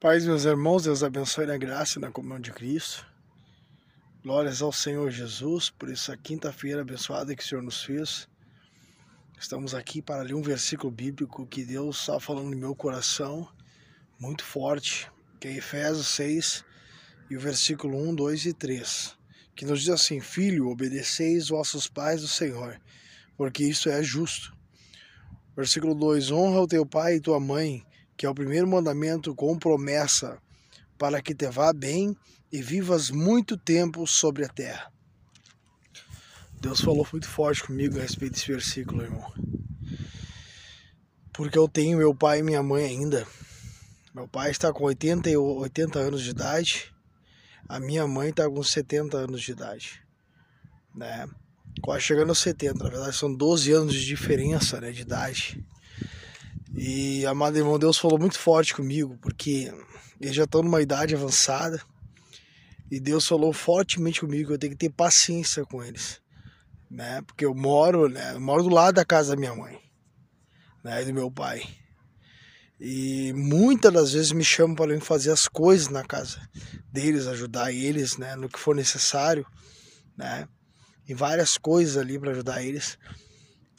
Pais, meus irmãos, Deus abençoe na graça e na comunhão de Cristo. Glórias ao Senhor Jesus por essa quinta-feira abençoada que o Senhor nos fez. Estamos aqui para ler um versículo bíblico que Deus está falando no meu coração, muito forte, que é Efésios 6, e o versículo 1, 2 e 3, que nos diz assim: Filho, obedeceis vossos pais do Senhor, porque isso é justo. Versículo 2: Honra o teu pai e tua mãe que é o primeiro mandamento com promessa para que te vá bem e vivas muito tempo sobre a terra. Deus falou muito forte comigo a respeito desse versículo, irmão. Porque eu tenho meu pai e minha mãe ainda. Meu pai está com 80, 80 anos de idade, a minha mãe está com 70 anos de idade. Né? Quase chegando aos 70, na verdade são 12 anos de diferença né, de idade. E amado irmão, Deus falou muito forte comigo, porque eles já estão numa idade avançada. E Deus falou fortemente comigo que eu tenho que ter paciência com eles. Né? Porque eu moro, né? Eu moro do lado da casa da minha mãe, né? E do meu pai. E muitas das vezes me chamam para ir fazer as coisas na casa deles, ajudar eles, né, no que for necessário, né? E várias coisas ali para ajudar eles.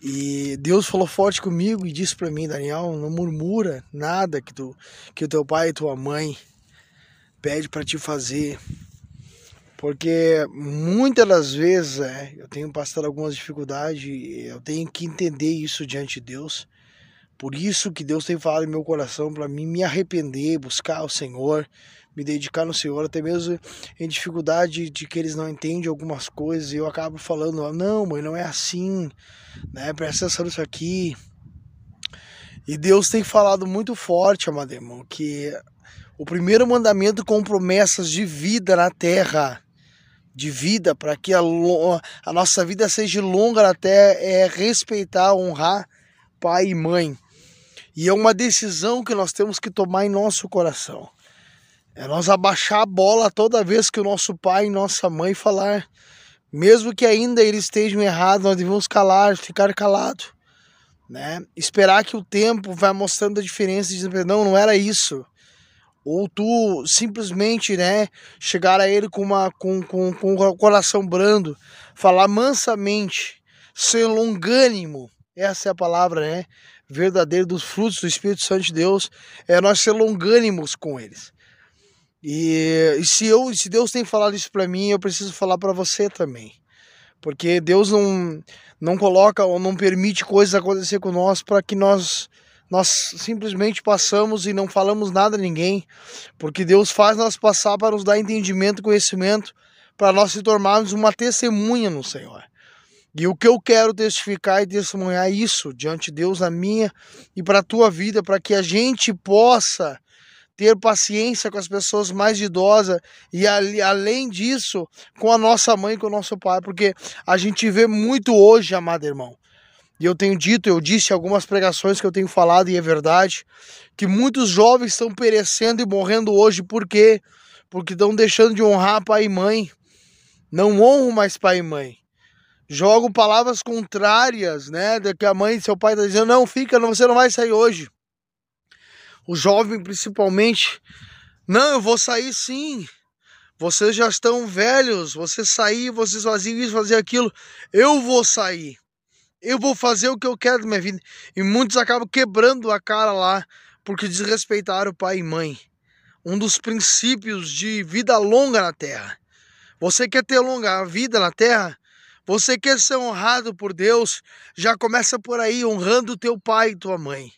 E Deus falou forte comigo e disse para mim, Daniel, não murmura nada que tu que o teu pai e tua mãe pede para te fazer. Porque muitas das vezes é, eu tenho passado algumas dificuldades, eu tenho que entender isso diante de Deus. Por isso que Deus tem falado em meu coração para mim me arrepender, buscar o Senhor, me dedicar no Senhor, até mesmo em dificuldade de que eles não entendem algumas coisas, e eu acabo falando, não, mãe, não é assim, né? Presta atenção nisso aqui. E Deus tem falado muito forte, amado irmão, que o primeiro mandamento com promessas de vida na terra, de vida, para que a, a nossa vida seja longa na terra, é respeitar, honrar pai e mãe. E é uma decisão que nós temos que tomar em nosso coração. É nós abaixar a bola toda vez que o nosso pai e nossa mãe falar. Mesmo que ainda eles estejam errados, nós devemos calar, ficar calado. Né? Esperar que o tempo vai mostrando a diferença e dizer, não, não era isso. Ou tu simplesmente, né, chegar a ele com, uma, com, com, com o coração brando, falar mansamente, ser longânimo, essa é a palavra, né, verdadeira dos frutos do Espírito Santo de Deus, é nós ser longânimos com eles. E, e se eu, se Deus tem falado isso para mim, eu preciso falar para você também. Porque Deus não não coloca ou não permite coisas acontecer com nós para que nós nós simplesmente passamos e não falamos nada a ninguém, porque Deus faz nós passar para nos dar entendimento, conhecimento, para nós se tornarmos uma testemunha no Senhor. E o que eu quero testificar e testemunhar isso diante de Deus, na minha e para a tua vida, para que a gente possa ter paciência com as pessoas mais idosas e além disso com a nossa mãe, com o nosso pai, porque a gente vê muito hoje, amado irmão. E eu tenho dito, eu disse algumas pregações que eu tenho falado e é verdade, que muitos jovens estão perecendo e morrendo hoje por quê? Porque estão deixando de honrar pai e mãe. Não honram mais pai e mãe. Jogam palavras contrárias, né? Que a mãe e seu pai tá dizendo, não, fica, você não vai sair hoje o jovem principalmente, não, eu vou sair sim. Vocês já estão velhos, vocês sair, vocês faziam isso, faziam aquilo. Eu vou sair. Eu vou fazer o que eu quero da minha vida. E muitos acabam quebrando a cara lá porque desrespeitaram o pai e mãe. Um dos princípios de vida longa na terra. Você quer ter longa vida na terra? Você quer ser honrado por Deus? Já começa por aí honrando teu pai e tua mãe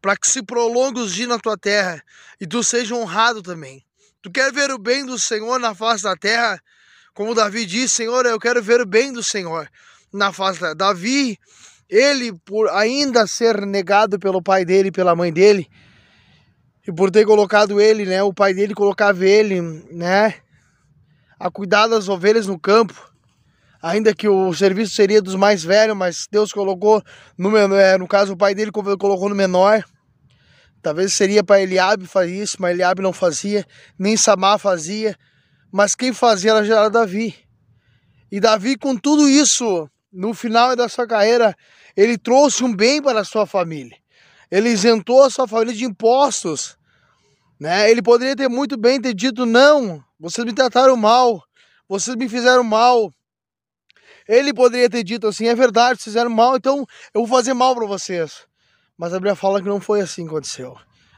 para que se prolongue os dias na tua terra e tu seja honrado também. Tu quer ver o bem do Senhor na face da terra? Como Davi disse, Senhor, eu quero ver o bem do Senhor na face da. Davi, ele, por ainda ser negado pelo pai dele e pela mãe dele, e por ter colocado ele, né, o pai dele colocava ele, né, a cuidar das ovelhas no campo, ainda que o serviço seria dos mais velhos, mas Deus colocou no é, no caso o pai dele colocou no menor. Talvez seria para Eliabe fazer isso, mas Eliabe não fazia, nem Samar fazia, mas quem fazia era, era Davi. E Davi com tudo isso, no final da sua carreira, ele trouxe um bem para a sua família. Ele isentou a sua família de impostos. Né? Ele poderia ter muito bem ter dito: não, vocês me trataram mal, vocês me fizeram mal. Ele poderia ter dito assim: é verdade, fizeram mal, então eu vou fazer mal para vocês. Mas a Bíblia fala que não foi assim que aconteceu.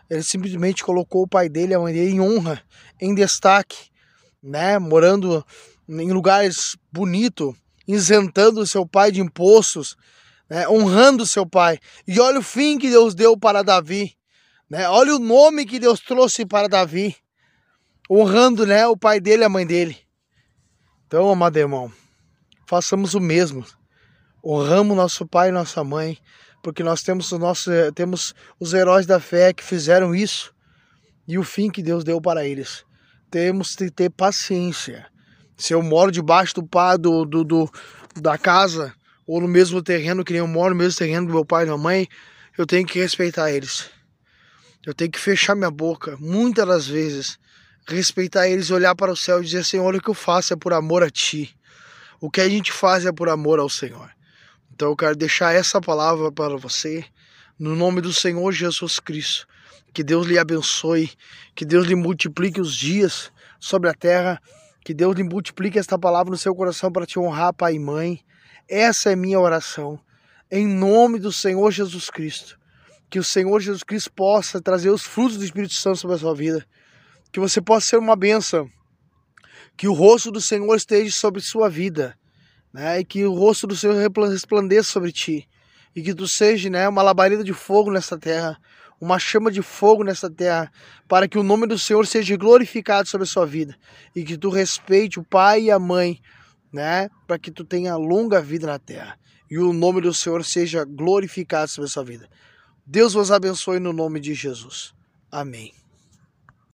Ele simplesmente colocou o pai dele a mãe dele em honra, em destaque, né? Morando em lugares bonitos, isentando seu pai de impostos, né? honrando seu pai. E olha o fim que Deus deu para Davi. Né? Olha o nome que Deus trouxe para Davi, honrando né, o pai dele a mãe dele. Então, amado irmão, façamos o mesmo. Honramos nosso pai e nossa mãe, porque nós temos, o nosso, temos os heróis da fé que fizeram isso e o fim que Deus deu para eles. Temos que ter paciência. Se eu moro debaixo do, pá, do, do, do da casa ou no mesmo terreno que eu moro, no mesmo terreno do meu pai e da minha mãe, eu tenho que respeitar eles. Eu tenho que fechar minha boca, muitas das vezes, respeitar eles, olhar para o céu e dizer: Senhor, o que eu faço é por amor a Ti. O que a gente faz é por amor ao Senhor. Então eu quero deixar essa palavra para você, no nome do Senhor Jesus Cristo. Que Deus lhe abençoe, que Deus lhe multiplique os dias sobre a terra, que Deus lhe multiplique esta palavra no seu coração para te honrar, pai e mãe. Essa é minha oração, em nome do Senhor Jesus Cristo que o Senhor Jesus Cristo possa trazer os frutos do Espírito Santo sobre a sua vida, que você possa ser uma bênção, que o rosto do Senhor esteja sobre sua vida, né? E que o rosto do Senhor resplandeça sobre ti, e que tu seja, né, uma labareda de fogo nessa terra, uma chama de fogo nessa terra, para que o nome do Senhor seja glorificado sobre a sua vida, e que tu respeite o pai e a mãe, né, para que tu tenha longa vida na terra, e o nome do Senhor seja glorificado sobre a sua vida. Deus vos abençoe no nome de Jesus. Amém.